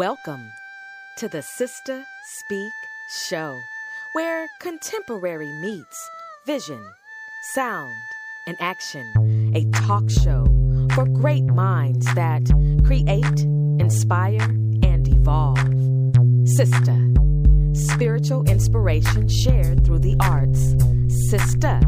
Welcome to the Sister Speak Show, where contemporary meets vision, sound, and action. A talk show for great minds that create, inspire, and evolve. Sister, spiritual inspiration shared through the arts. Sister,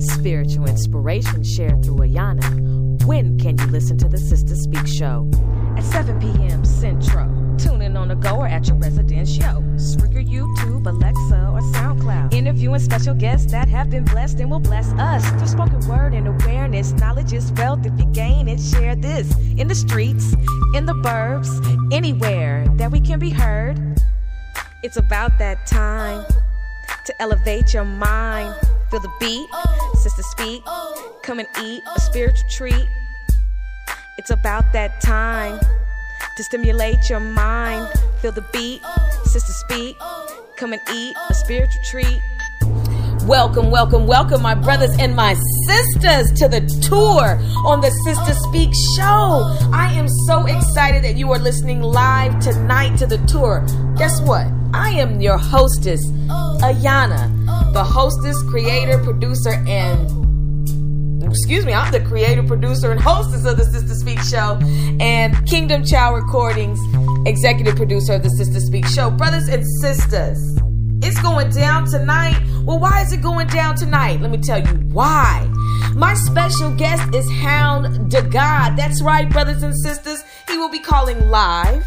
spiritual inspiration shared through Ayana. When can you listen to the Sister Speak Show? At 7 p.m. Central. Tune in on the go or at your residence show. Spreaker, YouTube, Alexa, or SoundCloud. Interviewing special guests that have been blessed and will bless us. Through spoken word and awareness, knowledge is wealth if you gain it. Share this in the streets, in the burbs, anywhere that we can be heard. It's about that time to elevate your mind. Feel the beat, sister speak. Come and eat a spiritual treat. It's about that time to stimulate your mind. Feel the beat, sister speak. Come and eat a spiritual treat. Welcome, welcome, welcome, my brothers and my sisters, to the tour on the Sister Speak show. I am so excited that you are listening live tonight to the tour. Guess what? I am your hostess, Ayana, the hostess, creator, producer, and excuse me, I'm the creator, producer, and hostess of the Sister Speak Show, and Kingdom Chow Recordings, executive producer of the Sister Speak Show. Brothers and sisters, it's going down tonight. Well, why is it going down tonight? Let me tell you why. My special guest is Hound Da God. That's right, brothers and sisters. He will be calling live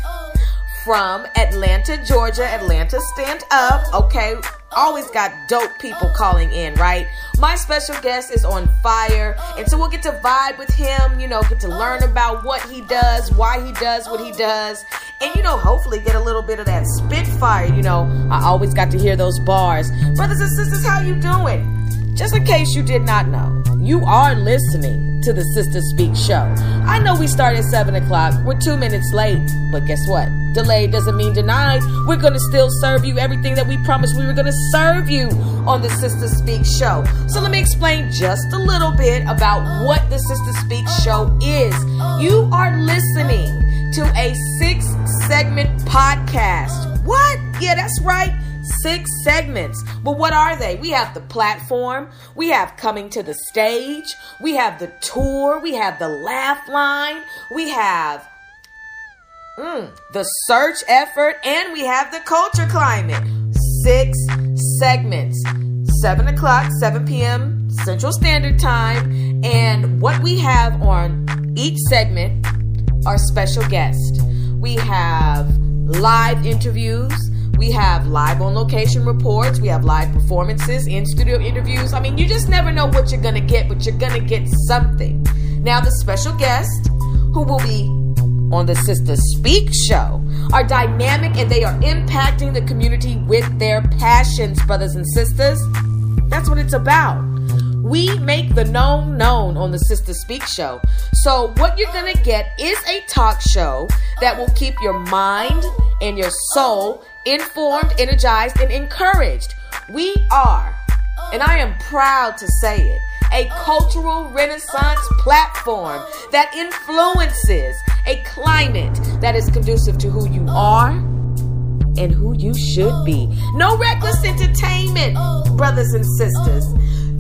from Atlanta, Georgia. Atlanta, stand up. Okay, always got dope people calling in, right? My special guest is on fire, and so we'll get to vibe with him, you know, get to learn about what he does, why he does what he does, and you know, hopefully get a little bit of that spitfire. You know, I always got to hear those bars. Brothers and sisters, how you doing? Just in case you did not know, you are listening to the Sister Speak show. I know we start at 7 o'clock. We're two minutes late. But guess what? Delayed doesn't mean denied. We're going to still serve you everything that we promised we were going to serve you on the Sister Speak show. So let me explain just a little bit about what the Sister Speak show is. You are listening to a six segment podcast. What? Yeah, that's right six segments. But what are they? We have the platform, we have coming to the stage, we have the tour, we have the laugh line, we have mm, the search effort, and we have the culture climate. Six segments. 7 o'clock, 7 p.m. Central Standard Time. And what we have on each segment are special guests. We have live interviews we have live on location reports. We have live performances, in studio interviews. I mean, you just never know what you're going to get, but you're going to get something. Now, the special guest who will be on the Sister Speak show are dynamic and they are impacting the community with their passions, brothers and sisters. That's what it's about. We make the known known on the Sister Speak show. So, what you're going to get is a talk show that will keep your mind and your soul informed, energized, and encouraged. We are, and I am proud to say it, a cultural renaissance platform that influences a climate that is conducive to who you are and who you should be. No reckless entertainment, brothers and sisters.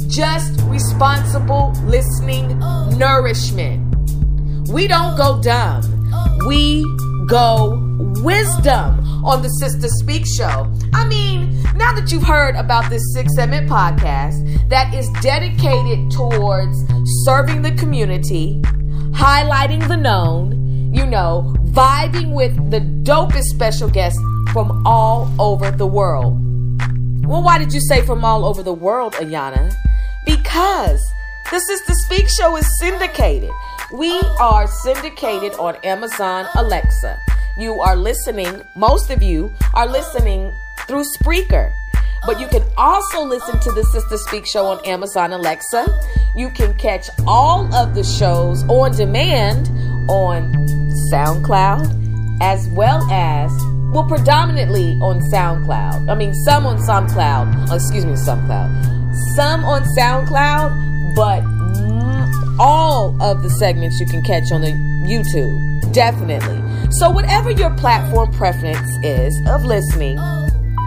Just responsible listening nourishment. We don't go dumb. We go wisdom on the Sister Speak show. I mean, now that you've heard about this six segment podcast that is dedicated towards serving the community, highlighting the known, you know, vibing with the dopest special guests from all over the world. Well, why did you say from all over the world, Ayana? Because the Sister Speak show is syndicated. We are syndicated on Amazon Alexa. You are listening, most of you are listening through Spreaker. But you can also listen to the Sister Speak show on Amazon Alexa. You can catch all of the shows on demand on SoundCloud as well as, well, predominantly on SoundCloud. I mean, some on SoundCloud. Excuse me, SoundCloud. Some on SoundCloud, but all of the segments you can catch on the YouTube. Definitely. So, whatever your platform preference is of listening,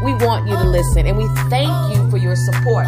we want you to listen and we thank you for your support.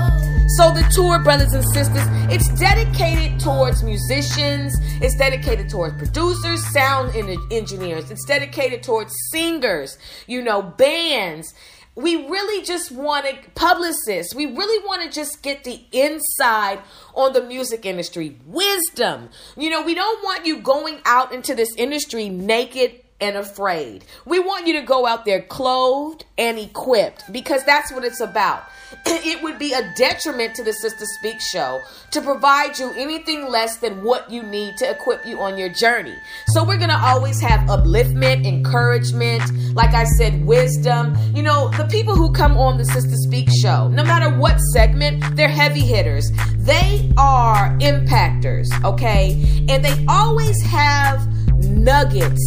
So, the tour, brothers and sisters, it's dedicated towards musicians, it's dedicated towards producers, sound engineers, it's dedicated towards singers, you know, bands we really just want to publicists we really want to just get the inside on the music industry. Wisdom. You know we don't want you going out into this industry naked and afraid. We want you to go out there clothed and equipped because that's what it's about. It would be a detriment to the Sister Speak show to provide you anything less than what you need to equip you on your journey. So we're going to always have upliftment, encouragement, like I said, wisdom. You know, the people who come on the Sister Speak show, no matter what segment, they're heavy hitters. They are impactors, okay? And they always have nuggets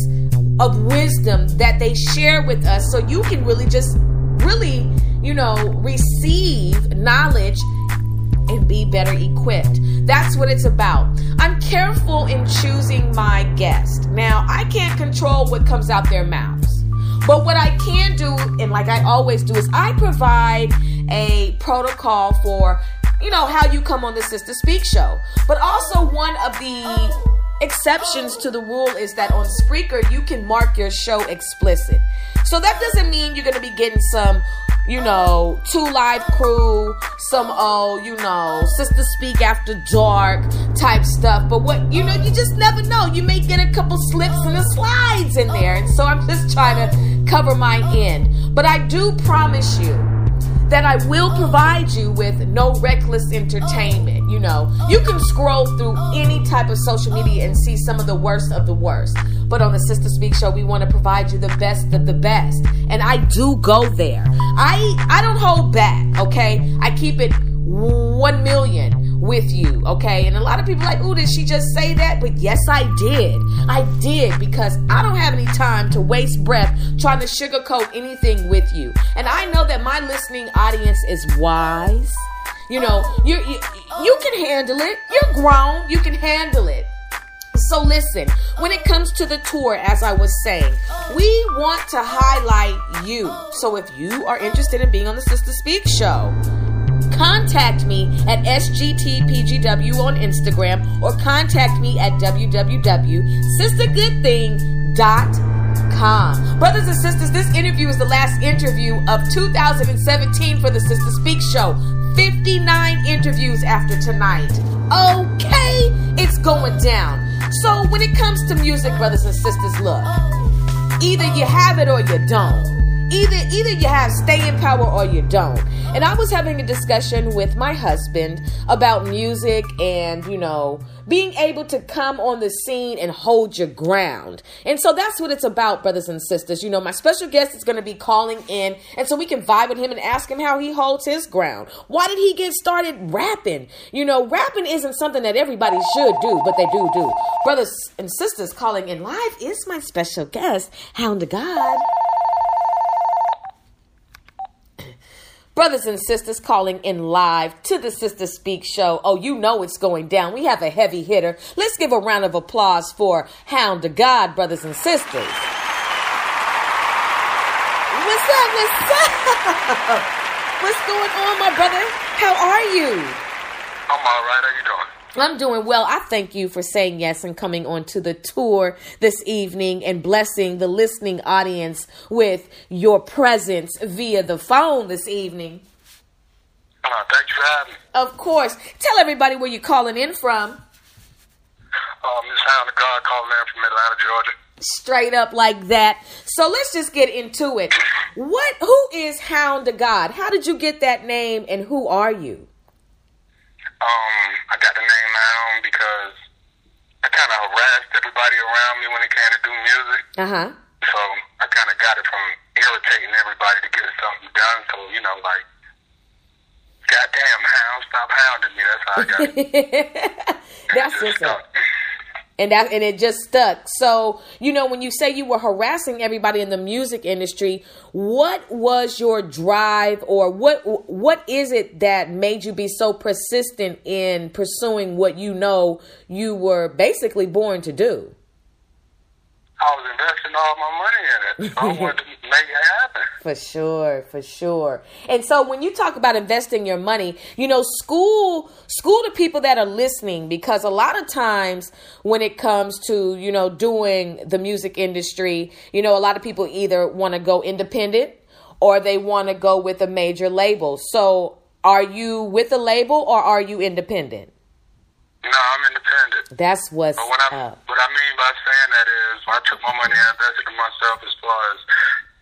of wisdom that they share with us. So you can really just really you know receive knowledge and be better equipped. That's what it's about. I'm careful in choosing my guest. Now i can't control what comes out their mouths. But what i can do and like i always do is i provide a protocol for you know how you come on the sister speak show. But also one of the oh. Exceptions to the rule is that on Spreaker, you can mark your show explicit. So that doesn't mean you're going to be getting some, you know, two live crew, some, oh, you know, Sister Speak After Dark type stuff. But what, you know, you just never know. You may get a couple slips and the slides in there. And so I'm just trying to cover my end. But I do promise you that I will provide you with no reckless entertainment. You know, you can scroll through any type of social media and see some of the worst of the worst. But on the Sister Speak show, we want to provide you the best of the best. And I do go there. I I don't hold back, okay? I keep it 1 million with you, okay? And a lot of people like, "Ooh, did she just say that?" But yes, I did. I did because I don't have any time to waste breath trying to sugarcoat anything with you. And I know that my listening audience is wise. You know, you you, you can handle it. You're grown. You can handle it. So listen, when it comes to the tour, as I was saying, we want to highlight you. So if you are interested in being on the Sister Speak show, contact me at SGTPGW on Instagram or contact me at www.sistergoodthing.com. Brothers and sisters, this interview is the last interview of 2017 for the Sister Speak Show. 59 interviews after tonight. Okay, it's going down. So when it comes to music, brothers and sisters, look, either you have it or you don't. Either either you have staying power or you don't. And I was having a discussion with my husband about music and, you know, being able to come on the scene and hold your ground. And so that's what it's about, brothers and sisters. You know, my special guest is going to be calling in, and so we can vibe with him and ask him how he holds his ground. Why did he get started rapping? You know, rapping isn't something that everybody should do, but they do do. Brothers and sisters calling in live is my special guest, Hound Da God. Brothers and sisters calling in live to the Sister Speak show. Oh, you know it's going down. We have a heavy hitter. Let's give a round of applause for Hound Da God, brothers and sisters. What's up? What's up? What's going on, my brother? How are you? I'm all right. How you doing? I'm doing well. I thank you for saying yes and coming on to the tour this evening and blessing the listening audience with your presence via the phone this evening. Uh, thank you for having me. Of course. Tell everybody where you're calling in from. Um, this Hound Da God calling in from Atlanta, Georgia. Straight up like that. So let's just get into it. What? Who is Hound Da God? How did you get that name, and who are you? Um, I got the name Hound because I kind of harassed everybody around me when it came to do music. Uh huh. So I kind of got it from irritating everybody to get something done. So you know, like, goddamn Hound, stop hounding me. That's how I got it. That's up and that and it just stuck. So you know when you say you were harassing everybody in the music industry what was your drive or what what is it that made you be so persistent in pursuing what you know you were basically born to do I was investing all my money in it. So I wanted to make it happen. For sure, for sure. And so when you talk about investing your money, you know, school school to people that are listening because a lot of times when it comes to, you know, doing the music industry, you know, a lot of people either want to go independent or they want to go with a major label. So, are you with a label or are you independent? No, I'm independent. That's what's But what I up. what I mean by saying that is, I took my money and invested in myself as far as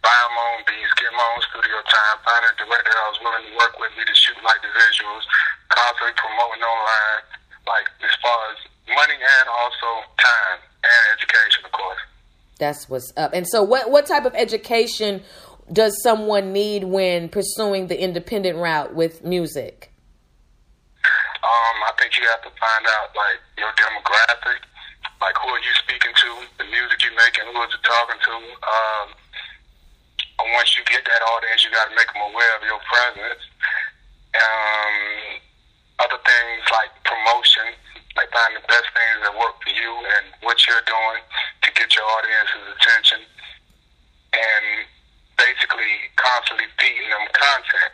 buying my own beats, getting my own studio time, finding a director that was willing to work with me to shoot like the visuals, constantly promoting online, like as far as money and also time and education, of course. That's what's up. And so, what what type of education does someone need when pursuing the independent route with music? Um, I think you have to find out like your demographic, like who are you speaking to, the music you're making, who are you talking to. Um, and once you get that audience, you got to make them aware of your presence. Um, other things like promotion, like finding the best things that work for you and what you're doing to get your audience's attention, and basically constantly feeding them content.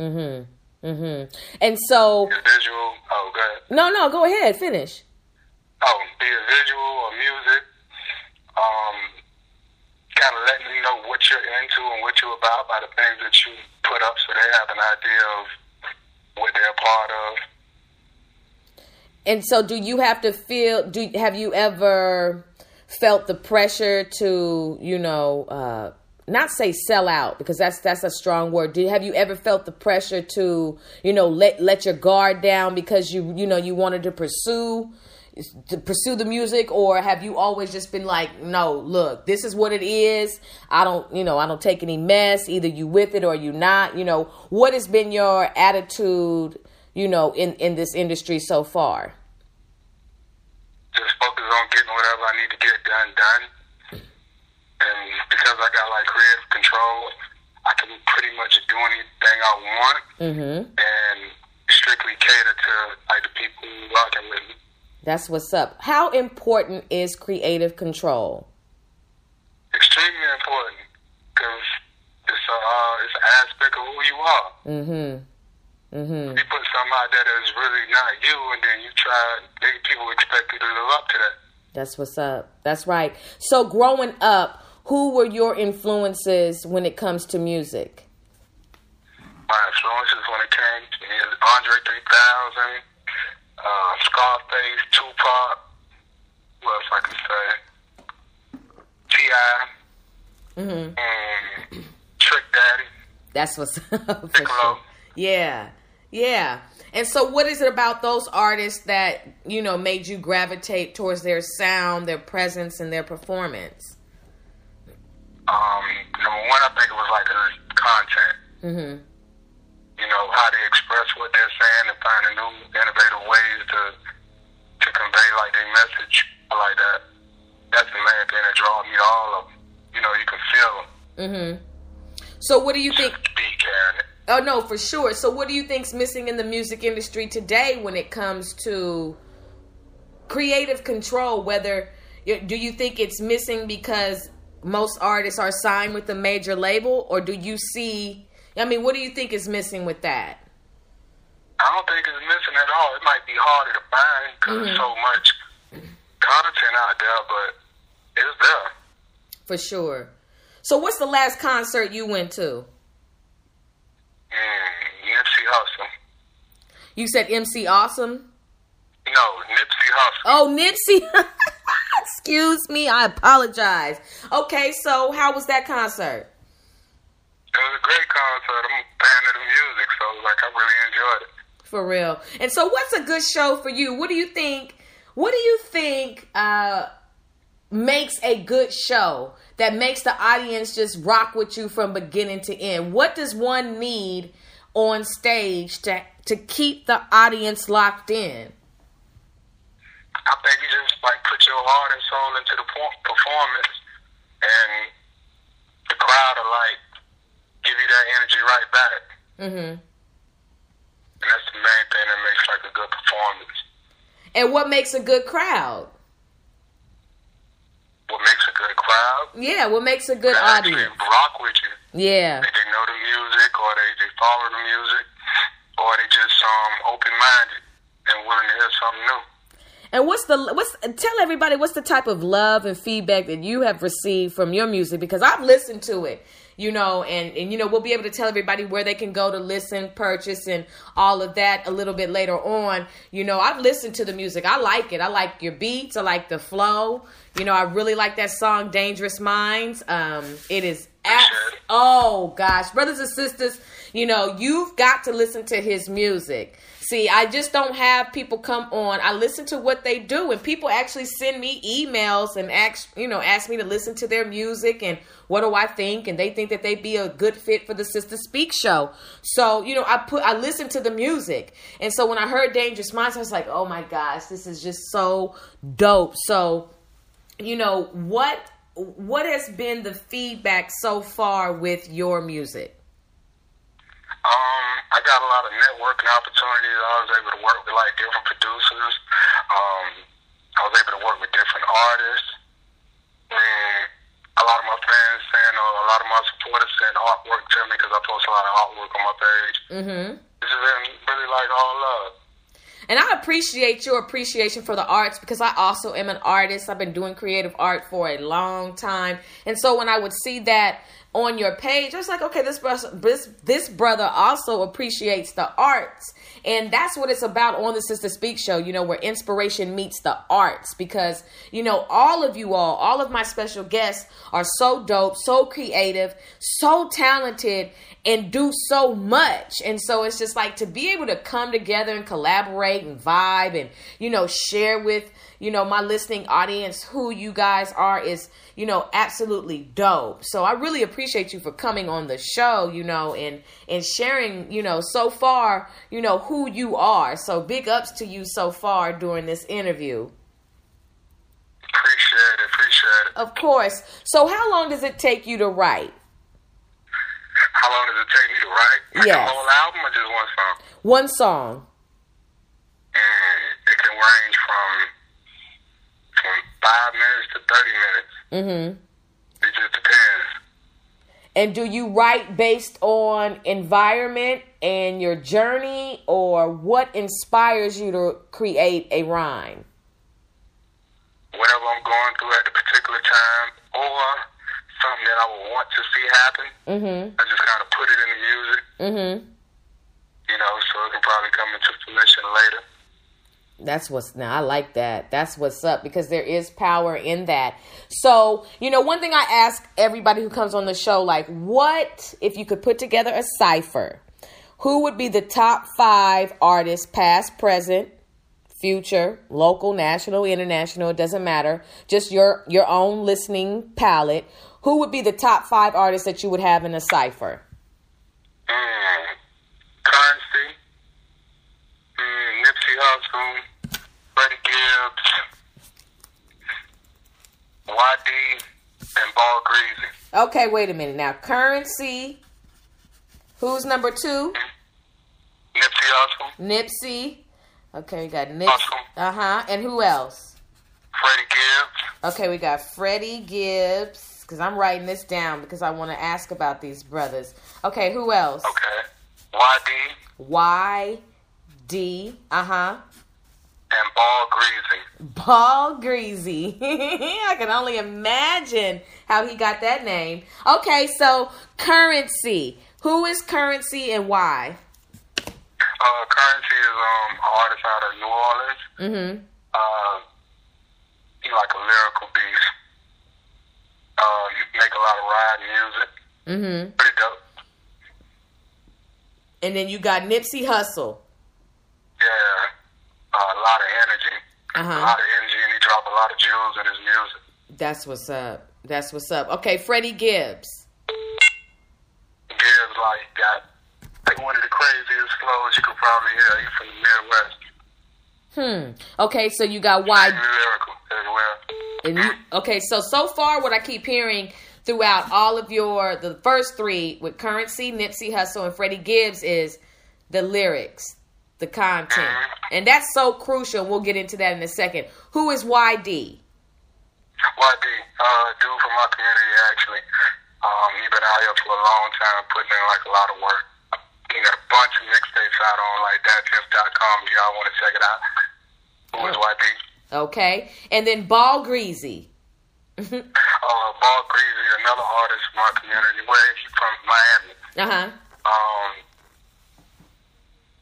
Mm-hmm. Mm-hmm. And so, The visual, good. No, no, go ahead, finish. Oh, be it visual or music. Um, kind of letting them know what you're into and what you're about by the things that you put up, so they have an idea of what they're a part of. And so, do you have to feel? Do have you ever felt the pressure to, you know, uh, not say sell out because that's that's a strong word. Do have you ever felt the pressure to, you know, let let your guard down because you you know you wanted to pursue to pursue the music? Or have you always just been like no look this is what it is. I don't you know i don't take any mess. Either you with it or you not. You know what has been your attitude you know in in this industry so far? Just focus on getting whatever I need to get done done. And because I got like creative control, I can pretty much do anything I want mhm and strictly cater to like the people rocking with me. That's what's up. How important is creative control? Extremely important because it's a uh, it's an aspect of who you are. Mm-hmm. Mm-hmm. you put something out there that's really not you, and then you try, they, people expect you to live up to that. That's what's up. That's right. So growing up, who were your influences when it comes to music? My influences when it came to is Andre 3000, uh, Scarface, Tupac, what else I can say? T.I., Mhm. and Trick Daddy. That's what's up. For sure. Yeah. Yeah. And so what is it about those artists that, you know, made you gravitate towards their sound, their presence and their performance? Um, number one, I think it was like the content. Mhm. You know, how they express what they're saying and finding new, innovative ways to to convey like their message like that. That's the main thing that draws me to all of them. You know, you can feel them. Mhm. So what do you think. Oh no, for sure. So what do you think's missing in the music industry today when it comes to creative control whether do you think it's missing because most artists are signed with a major label or do you see I mean, what do you think is missing with that? I don't think it's missing at all. It might be harder to find because there's so much content out there, but it's there. For sure. So what's the last concert you went to? Mm, Nipsey Hussle. You said MC Awesome? No, Nipsey Hussle. Oh, Nipsey. Excuse me, I apologize. Okay, so how was that concert? It was a great concert. I'm a fan of the music, so like I really enjoyed it. For real. And so what's a good show for you? What do you think what do you think uh makes a good show that makes the audience just rock with you from beginning to end? What does one need on stage to to keep the audience locked in? I think you just like put your heart and soul into the performance, and the crowd will like give you that energy right back. Mhm. And that's the main thing that makes like a good performance. And what makes a good crowd? what makes a good crowd. Yeah, what makes a good that audience. rock with you. Yeah. They, they know the music, or they, they follow the music, or they just um open minded and willing to hear something new. And what's the what's tell everybody what's the type of love and feedback that you have received from your music because I've listened to it, you know, and and you know we'll be able to tell everybody where they can go to listen, purchase, and all of that a little bit later on. You know, I've listened to the music. I like it. I like your beats. I like the flow. You know, I really like that song "Dangerous Minds." Um, it is at, oh gosh, brothers and sisters, you know you've got to listen to his music. See, I just don't have people come on. I listen to what they do, and people actually send me emails and ask, you know, ask me to listen to their music and what do I think, and they think that they'd be a good fit for the Sister Speak show. So, you know, I put, I listen to the music, and so when I heard Dangerous Minds, I was like, oh my gosh, this is just so dope. So, you know, what what has been the feedback so far with your music? Um, I got a lot of networking opportunities. I was able to work with like different producers. Um, I was able to work with different artists. And a lot of my fans send, or a lot of my supporters send artwork to me because I post a lot of artwork on my page. Mm-hmm. This has been really like all love. And I appreciate your appreciation for the arts because I also am an artist. I've been doing creative art for a long time. And so when I would see that on your page, I was like, okay, this brother, this, this brother also appreciates the arts. And that's what it's about on the Sister Speak show, you know, where inspiration meets the arts. Because, you know, all of you all, all of my special guests are so dope, so creative, so talented, and do so much. And so it's just like to be able to come together and collaborate and vibe and, you know, share with, you know, my listening audience who you guys are is, you know, absolutely dope. So I really appreciate you for coming on the show, you know, and and sharing, you know, so far, you know, who you are. So big ups to you so far during this interview. Appreciate it, appreciate it. Of course. So how long does it take you to write? How long does it take me to write? Like Yes. a whole album or just one song? One song. Mm, it can range from from five minutes to thirty minutes. Mm-hmm. It just depends. And do you write based on environment and your journey or what inspires you to create a rhyme? Whatever I'm going through at the particular time, or something that I would want to see happen, Mhm. I just kind of put it in the music, Mhm. you know, so it can probably come into fruition later. That's what's now I like that. That's what's up because there is power in that. So, you know, one thing I ask everybody who comes on the show like what if you could put together a cipher? Who would be the top 5 artists past, present, future, local, national, international, it doesn't matter. Just your your own listening palette. Who would be the top 5 artists that you would have in a cipher? Mm. Currency, mm, Nipsey Hussle, Freddie Gibbs, YD, and Ball Greasy. Okay, wait a minute. Now, Currency Who's number 2? Nipsey Hussle, Nipsey. Okay, we got Nipsey. Uh huh. And who else? Freddie Gibbs, Okay, we got Freddie Gibbs. Because I'm writing this down because I want to ask about these brothers. Okay, who else? okay, YD, Y D. Uh huh. and Ball Greasy. Ball Greasy. I can only imagine how he got that name. Okay, so Currency. Who is Currency and why? Uh, Currency is um, an artist out of New Orleans. Mm-hmm. Uh, he like a lyrical beast. Uh, he make a lot of ride music. Mm-hmm. Pretty dope. And then you got Nipsey Hussle. Yeah, uh, a lot of energy. Uh A lot of energy, and he drop a lot of jewels in his music. That's what's up. That's what's up. Okay, Freddie Gibbs. Gibbs like got like one of the craziest flows you could probably hear. He's from the Midwest. Hmm. Okay, so you got Y Very lyrical as well. And you, okay, so so far, what I keep hearing throughout all of your the first three with Currency, Nipsey Hussle, and Freddie Gibbs is the lyrics, the content, and that's so crucial. We'll get into that in a second. Who is YD? YD, uh, dude from my community actually. Um, he been out here for a long time, putting in like a lot of work. He got a bunch of mixtapes out on like y'all want to check it out. Who is YB? Okay, and then Ball Greasy. uh, Ball Greasy, another artist from my community. Where he from? Miami. Uh huh. Um,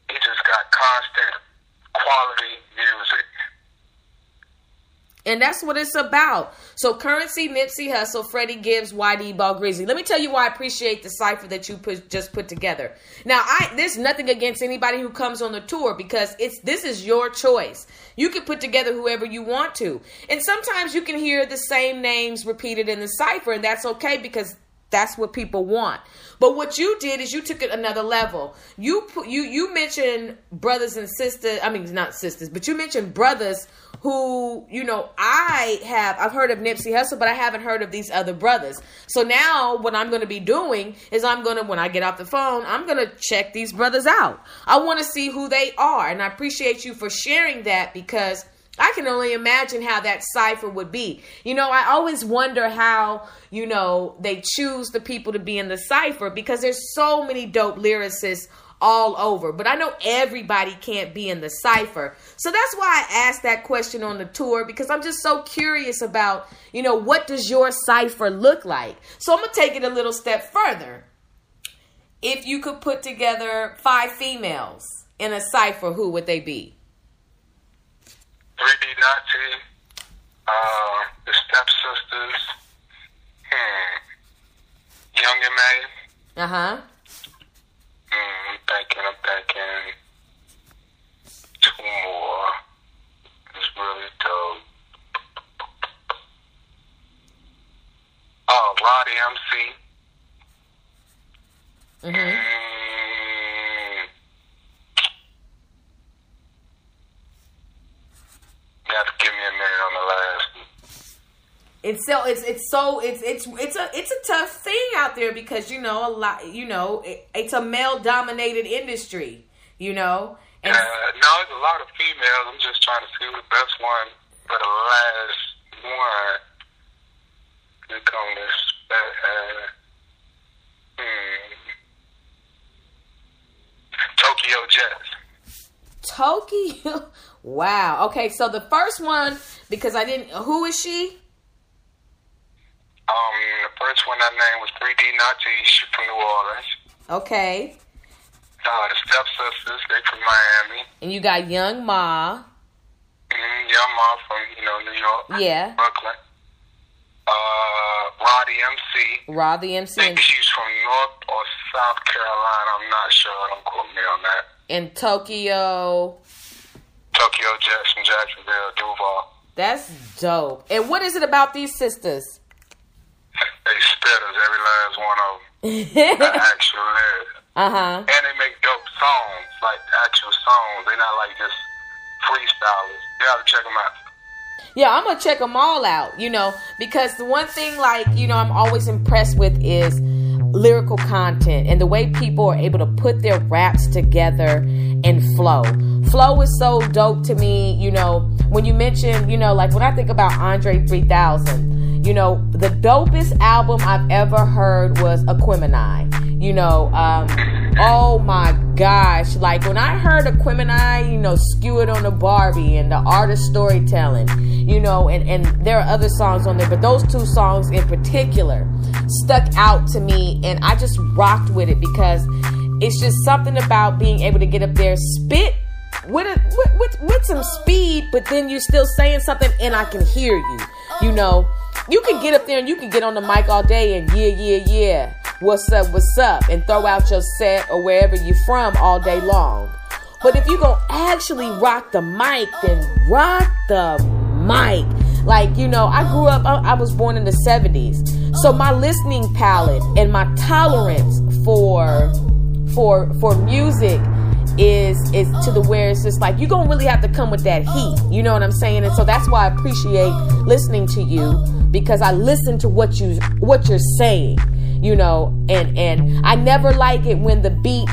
he just got constant quality music. And that's what it's about. So currency, Nipsey Hussle, Freddie Gibbs, YD Ball Greasy. Let me tell you why I appreciate the cipher that you put, just put together. Now, I there's nothing against anybody who comes on the tour because it's this is your choice. You can put together whoever you want to. And sometimes you can hear the same names repeated in the cipher, and that's okay because that's what people want. But what you did is you took it another level. You put you you mentioned brothers and sisters. I mean, not sisters, but you mentioned brothers who you know I have. I've heard of Nipsey Hussle, but I haven't heard of these other brothers. So now what I'm going to be doing is I'm going to when I get off the phone, I'm going to check these brothers out. I want to see who they are, and I appreciate you for sharing that because I can only imagine how that cipher would be. You know, I always wonder how, you know, they choose the people to be in the cipher because there's so many dope lyricists all over. But I know everybody can't be in the cipher. So that's why I asked that question on the tour because I'm just so curious about, you know, what does your cipher look like? So I'm going to take it a little step further. If you could put together five females in a cipher, who would they be? 3D Na'Tee, uh, the Stepsisters, hmm, Young M.A. Uh huh. Hmm, I'm thinking, I'm thinking. Two more. It's really dope. Oh, Roddy MC. Mm-hmm. Mm, you have to give me a minute on the last. It's so it's it's so it's it's it's a it's a tough thing out there because you know a lot you know it, it's a male dominated industry you know and Uh, no, there's a lot of females. I'm just trying to see the best one for the last one. Come this. Uh, hmm. Tokyo Jetz. Tokyo wow okay so the first one because I didn't who is she Um, the first one I named was 3D Na'Tee. From New Orleans. okay Uh, the Stepsisters, they from Miami. and you got Young M.A Mm, Young M.A from, you know, New York. yeah Brooklyn. Uh, Roddy MC. Rod the MC think she's from North or South Carolina. I'm not sure. Don't quote me on that. In Tokyo Tokyo Jetz from Jacksonville, Duval. that's dope and what is it about these sisters They spit spitters, every last one of them. the actual lyrics. uh huh And they make dope songs, like actual songs. They're not like just freestylers. You gotta check them out. Yeah, I'm gonna check them all out, you know, because the one thing, like, you know, I'm always impressed with is lyrical content and the way people are able to put their raps together and flow. Flow is so dope to me, you know, when you mention, you know, like when I think about Andre 3000, you know, the dopest album I've ever heard was Aquemini. You know, um, oh my gosh, like when I heard Aquemini, you know, Skew It on the Bar-B and Da Art of Storytellin', you know, and, and there are other songs on there, but those two songs in particular stuck out to me and I just rocked with it because it's just something about being able to get up there, spit with, a, with, with, with some speed, but then you're still saying something and I can hear you, you know. You can get up there and you can get on the mic all day and yeah, yeah, yeah, what's up, what's up, and throw out your set or wherever you're from all day long. But if you're gonna actually rock the mic, then rock the mic. Like, you know, I grew up, I, I was born in the 70s. So my listening palette and my tolerance for for for music is is to the where it's just like you're gonna really have to come with that heat. You know what i'm saying? And so that's why i appreciate listening to you because i listen to what you what you're saying you know? And and i never like it when the beat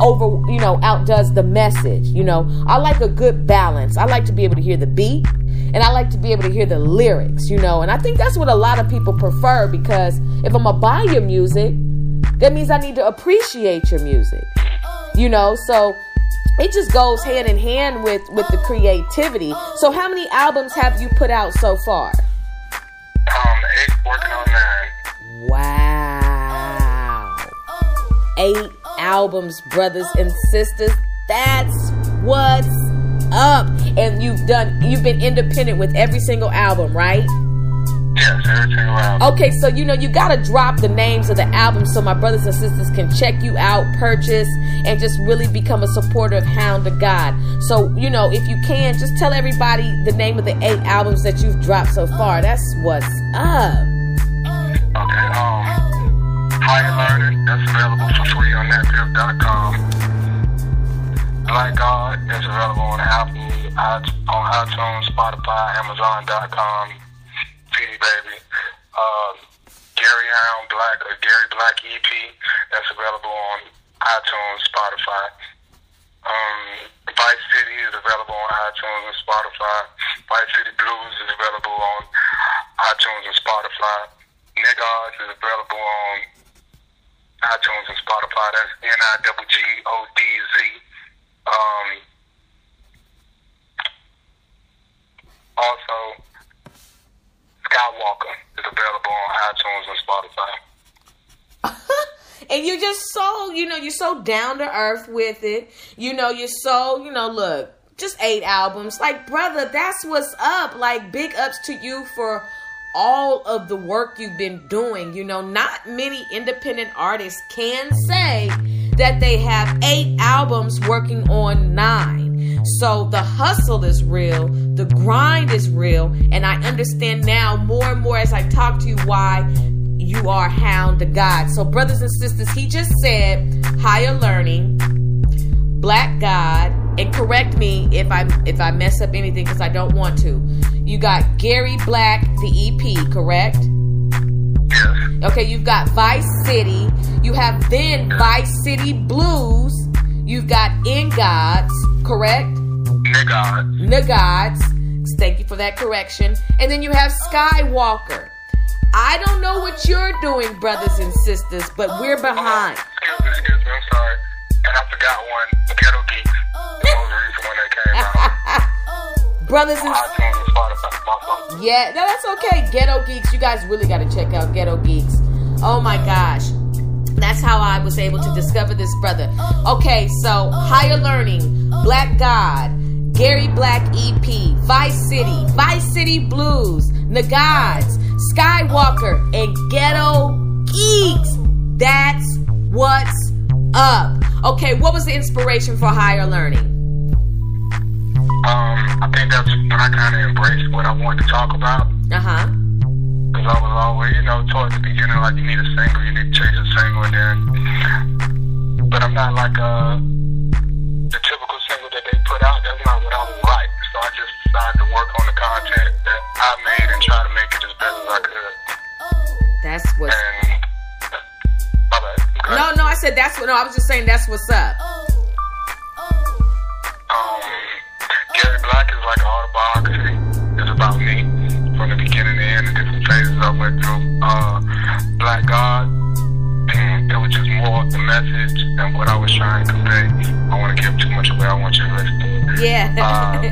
over you know outdoes the message you know? I like a good balance. I like to be able to hear the beat and I like to be able to hear the lyrics, you know. And I think that's what a lot of people prefer because if I'm gonna buy your music, that means I need to appreciate your music, you know. So it just goes hand in hand with with the creativity. So how many albums have you put out so far? Um, eight, working on nine. Wow. Eight albums, brothers and sisters. That's what's up. And you've done you've been independent with every single album, right? Yes. Okay, so you know you gotta drop the names of the albums so my brothers and sisters can check you out, purchase, and just really become a supporter of Hound Da God. So you know if you can, just tell everybody the name of the eight albums that you've dropped so far. That's what's up. Okay, um, Higher Learning, that's available for free on netflix.com. Black God, that's available on Apple, on iTunes, Spotify, Amazon.com, CD Baby. Um, Gary Hound Black, or Gary Black EP, that's available on iTunes, Spotify. Um, Vice City is available on iTunes and Spotify. Vice City Blues is available on iTunes and Spotify. Niggods is available on iTunes and Spotify. That's N I W G O D Z. Um, also, Skywalker is available on iTunes and Spotify. And you're just so, you know, you're so down to earth with it. You know, you're so, you know, look, just eight albums. Like, brother, that's what's up. Like, big ups to you for all of the work you've been doing. You know, not many independent artists can say that they have eight albums working on nine. So the hustle is real, the grind is real, and I understand now more and more as I talk to you why you are Hound Da God. So, brothers and sisters, he just said higher learning, black God, and correct me if I if I mess up anything because I don't want to. You got Gary Black, the EP, correct? Okay, you've got Vice City. You have then Vice City Blues. You've got In Gods, correct? Niggods. Niggods. Thank you for that correction. And then you have oh. Skywalker. I don't know what oh. you're doing, brothers and oh. sisters, but we're oh. behind. excuse me, excuse me, I'm sorry. And I forgot one, Ghetto Geeks. The most recent one that came out. brothers and sisters. yeah, no, that's okay. Ghetto Geeks, you guys really got to check out Ghetto Geeks. Oh my gosh. That's how I was able to discover this brother. Okay, so Higher Learning, Black God, Gary Black EP, Vice City, Vice City Blues, Nagads, Skywalker, and Ghetto Geeks. That's what's up. Okay, what was the inspiration for Higher Learning? Um, I think that's when I kind of embraced what I wanted to talk about. Uh huh. Because I was always, you know, taught at the beginning like you need a single, you need to change a single, and then. But I'm not like a the typical what. No, I was just saying that's what's up. Um, Gary Black is like an autobiography. It's about me from the beginning to end, the different phases I went through. Uh, Black God, it was just more of the message and what I was trying to convey. I don't want to give too much away. I want you to listen to it. Yeah. uh,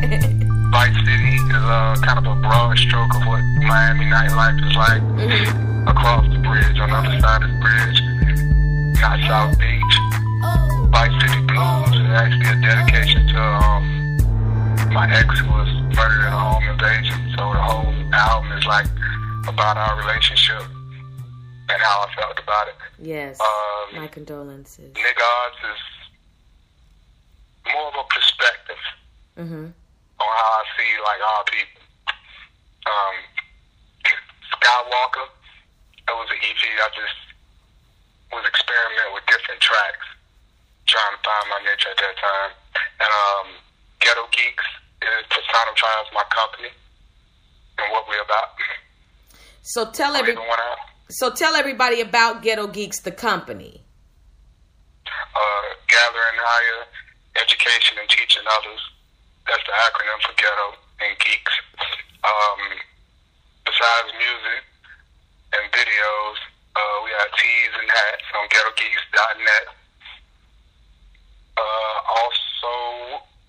Vice City is uh, kind of a broad stroke of what Miami nightlife is like mm-hmm. across the bridge, on the other side of the bridge, not South Beach. My ex was murdered in a home invasion. So the whole album is like about our relationship and how I felt about it. Yes. Um, my condolences. Niggods is more of a perspective mm-hmm. on how I see like our people. Um, Skywalker, that was an EP. I just was experimenting with different tracks, trying to find my niche at that time. And um, Ghetto Geeks is personifies my company and what we're about. So tell every, so tell everybody about Ghetto Geeks, the company. Uh, gathering higher education and teaching others. That's the acronym for Ghetto. and geeks. Um, besides music and videos, uh, we have tees and hats on GhettoGeeks.net. Uh, also,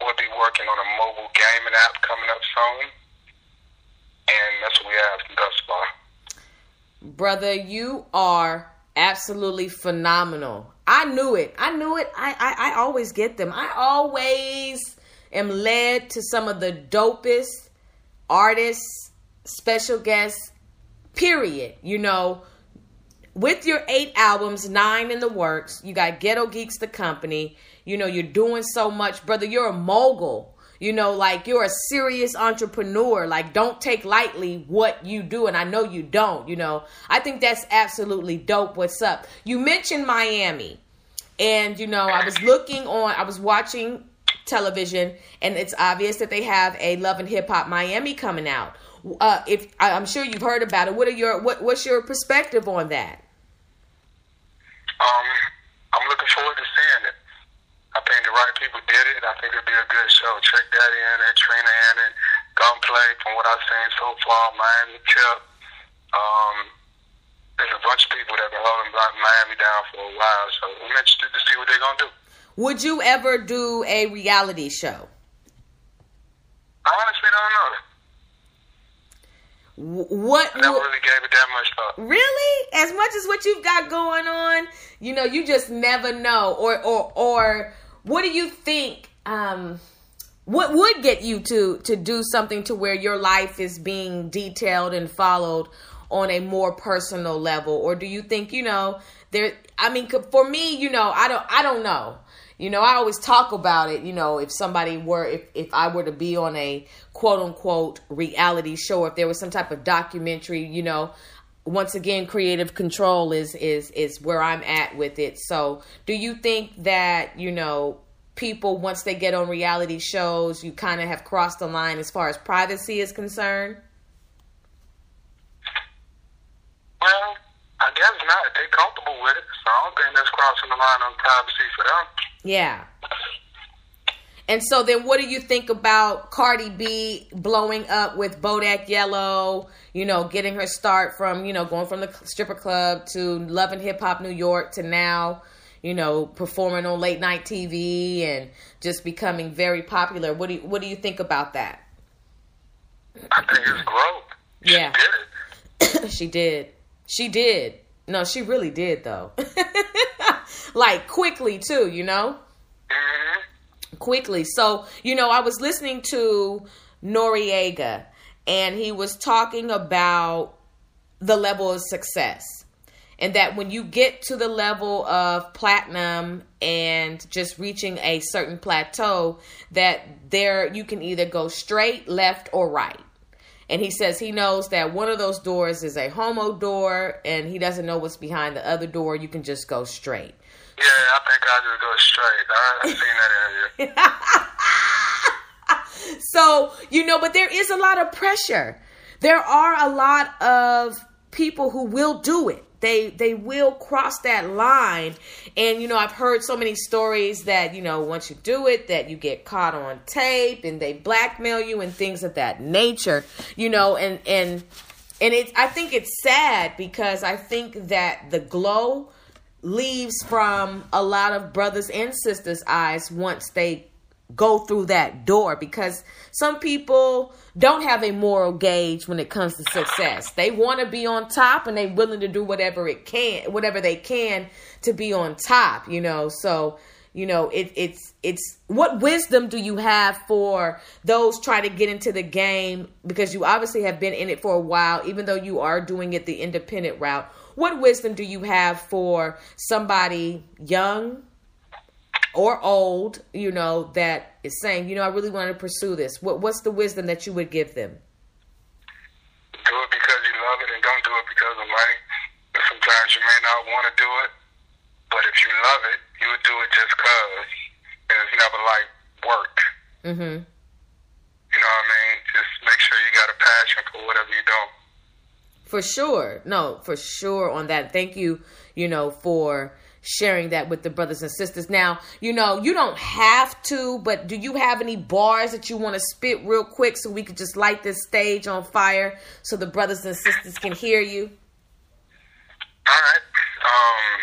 we'll be working on a mobile gaming app coming up soon, and that's what we have thus far. Brother, you are absolutely phenomenal. I knew it. I knew it. I, I, I always get them. I always am led to some of the dopest artists, special guests, period. You know, with your eight albums, nine in the works, you got Ghetto Geeks, the company. You know, you're doing so much, brother. You're a mogul. You know, like you're a serious entrepreneur. Like, don't take lightly what you do. And I know you don't, you know. I think that's absolutely dope. What's up? You mentioned Miami. And, you know, I was looking on, I was watching television, and it's obvious that they have a Love and Hip Hop Miami coming out. Uh, if I'm sure you've heard about it, what are your what, what's your perspective on that? Um, I'm looking forward to seeing it. I think the right people did it. I think it'll be a good show. Trick Daddy in it, Trina in it, Gunplay from what I've seen so far, Miami Tip. Um, there's a bunch of people that have been holding Miami down for a while, so I'm interested to see what they're gonna do. Would you ever do a reality show? I honestly don't know. What? I never really gave it that much thought. Really? As much as what you've got going on, you know, you just never know. Or, or, or what do you think um what would get you to to do something to where your life is being detailed and followed on a more personal level? Or do you think you know there i mean for me you know i don't i don't know. You know i always talk about it you know if somebody were if if i were to be on a quote unquote reality show if there was some type of documentary you know once again creative control is is is where i'm at with it. So do you think that you know people once they get on reality shows you kind of have crossed the line as far as privacy is concerned? Well i guess not. They're comfortable with it so i don't think that's crossing the line on privacy for them. Yeah and so then what do you think about Cardi B blowing up with Bodak Yellow, you know, getting her start from, you know, going from the stripper club to Love and Hip Hop New York to now, you know, performing on late night TV and just becoming very popular. What do you, what do you think about that? I think it's growth. Yeah. She did she did. She did. No, she really did though. like quickly too, you know? Quickly. So, you know, I was listening to Noreaga and he was talking about the level of success. And that when you get to the level of platinum and just reaching a certain plateau, that there you can either go straight, left, or right. And he says he knows that one of those doors is a homo door and he doesn't know what's behind the other door. You can just go straight. Yeah, I think I just go straight. I, seen that interview. so, you know, but there is a lot of pressure. There are a lot of people who will do it. They they will cross that line. And you know, I've heard so many stories that, you know, once you do it that you get caught on tape and they blackmail you and things of that nature. You know, and and and it's I think it's sad because I think that the glow leaves from a lot of brothers and sisters' eyes once they go through that door because some people don't have a moral gauge when it comes to success. They want to be on top and they're willing to do whatever it can whatever they can to be on top, you know. So, you know, it, it's it's what wisdom do you have for those trying to get into the game because you obviously have been in it for a while even though you are doing it the independent route what wisdom do you have for somebody young or old, you know, that is saying, you know, I really want to pursue this? What What's the wisdom that you would give them? Do it because you love it and don't do it because of money. Sometimes you may not want to do it, but if you love it, you would do it just because. And it's never like work. Mm-hmm. You know what I mean? Just make sure you got a passion for whatever you do. For sure. No, for sure on that. Thank you, you know, for sharing that with the brothers and sisters. Now, you know, you don't have to, but do you have any bars that you want to spit real quick so we could just light this stage on fire so the brothers and sisters can hear you? All right. Um,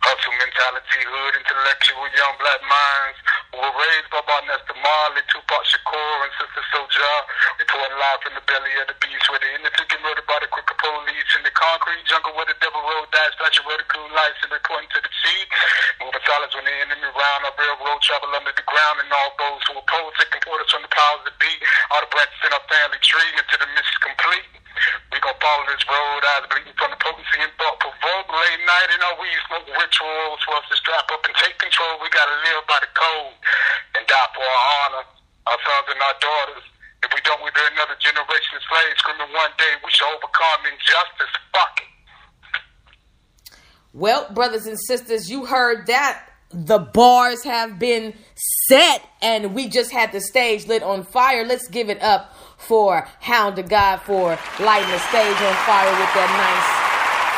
hustle mentality, hood intellectual, young black minds we were raised by Nesta Marley, Tupac Shakur, and Sister Soja. Souljah. Reporting live from the belly of the beast where the innocent get murdered by the crooked police in the concrete jungle where the devil road dies, flashing vertical lights and reporting to the sea. Moving silence when the enemy round, our railroad travel under the ground, and all those who oppose taking orders from the powers that be. All the branches in our family tree until the mission complete. We gon' follow this road, eyes bleeding from the potency and thought provoke. Late night in our weed smoke rituals for us to strap up and take control. We gotta live by the code and die for our honor, our sons and our daughters. If we don't, we'll be another generation of slaves screaming one day we shall overcome injustice. Fuck it. Well, brothers and sisters, you heard that. The bars have been set and we just had the stage lit on fire. Let's give it up for Hound Da God for lighting the stage on fire with that nice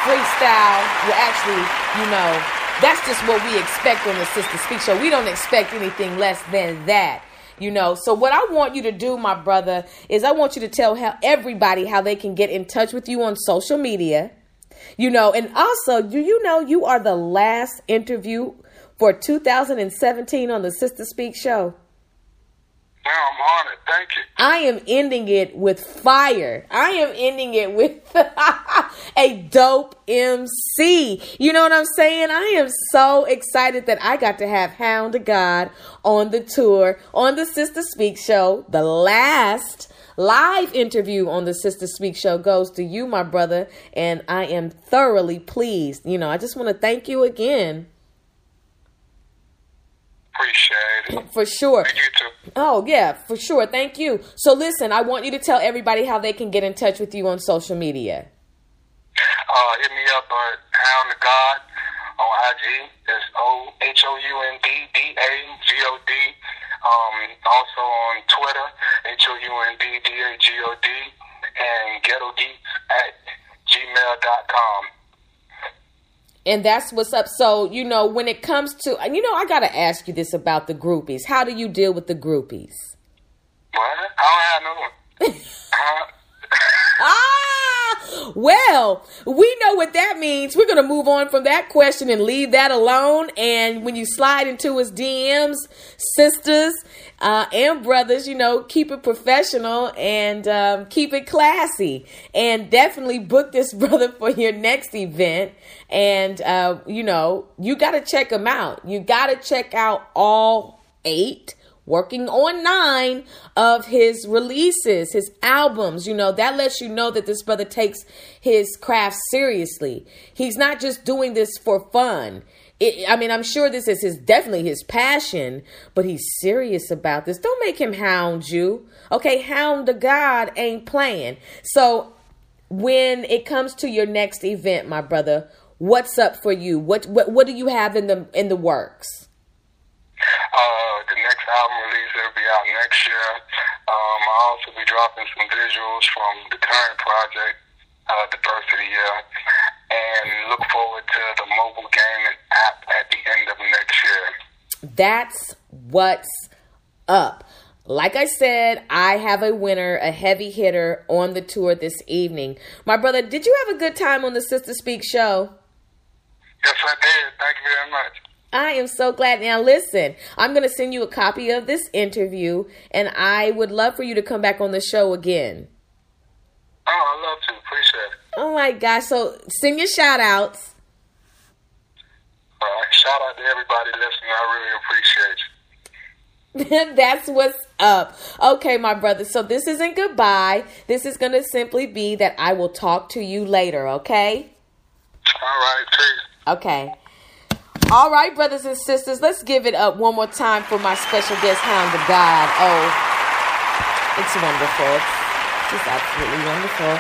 freestyle. Well, actually, you know, that's just what we expect on the Sister Speak Show. We don't expect anything less than that. You know, so what I want you to do, my brother, is I want you to tell how everybody how they can get in touch with you on social media. You know, and also, do you know you are the last interview for 2017 on the Sister Speak Show? I'm. Thank you. I am ending it with fire. I am ending it with a dope MC. You know what I'm saying? I am so excited that I got to have Hound Da God on the tour on the Sister Speak show. The last live interview on the Sister Speak show goes to you, my brother, and I am thoroughly pleased. You know, I just want to thank you again. Appreciate it. For sure. You too. Oh, yeah, for sure. Thank you. So, listen, I want you to tell everybody how they can get in touch with you on social media. Uh, hit me up at Hound Da God on IG. It's O H O U N D D A G O D. Um, also on Twitter, H O U N D D A G O D, and Ghetto Geeks at gmail.com. And that's what's up. So, you know, when it comes to, you know, I got to ask you this about the groupies. How do you deal with the groupies? What? I don't have no one. Ah, well, we know what that means. We're going to move on from that question and leave that alone. And when you slide into his DMs, sisters uh, and brothers, you know, keep it professional and um, keep it classy. And definitely book this brother for your next event. And, uh, you know, you got to check him out. You got to check out all eight working on nine of his releases, his albums. You know, that lets you know that this brother takes his craft seriously. He's not just doing this for fun. It, I mean, I'm sure this is his definitely his passion, but he's serious about this. Don't make him hound you. Okay, Hound Da God ain't playing. So when it comes to your next event, my brother, what's up for you? What what what do you have in the in the works? Uh, the next album release will be out next year. Um, I'll also be dropping some visuals from the current project, uh, the first of the year, and look forward to the mobile gaming app at the end of next year. That's what's up. Like I said, I have a winner, a heavy hitter on the tour this evening. My brother, did you have a good time on the Sister Speak show? Yes, I did. Thank you very much. I am so glad. Now, listen, I'm going to send you a copy of this interview, and I would love for you to come back on the show again. Oh, I love to. Appreciate it. Oh my gosh. So, send your shout outs. Right. Shout out to everybody listening. I really appreciate you. That's what's up. Okay, my brother. So, this isn't goodbye. This is going to simply be that I will talk to you later, okay? All right. Peace. Okay. All right, brothers and sisters, let's give it up one more time for my special guest, Hound Da God. Oh, it's wonderful. It's just absolutely wonderful.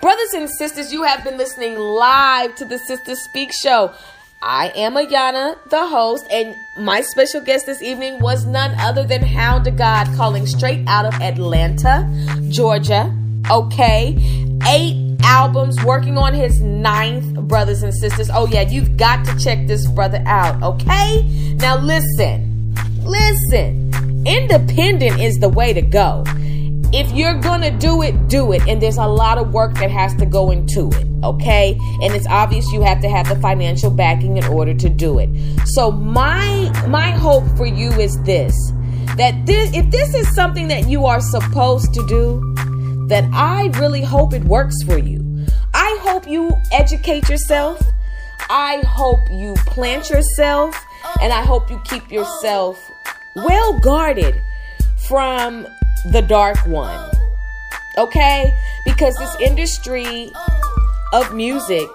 Brothers and sisters, you have been listening live to the Sister Speak Show. I am Ayana, the host, and my special guest this evening was none other than Hound Da God, calling straight out of Atlanta, Georgia. Okay, eight albums, working on his ninth, brothers and sisters. Oh, yeah, you've got to check this brother out, okay? Now, listen, listen. Independent is the way to go if you're gonna do it, do it. And there's a lot of work that has to go into it, okay? And it's obvious you have to have the financial backing in order to do it. So my my hope for you is this that this if this is something that you are supposed to do, that I really hope it works for you. I hope you educate yourself. I hope you plant yourself and I hope you keep yourself well guarded from the dark one. Okay? Because this industry of music,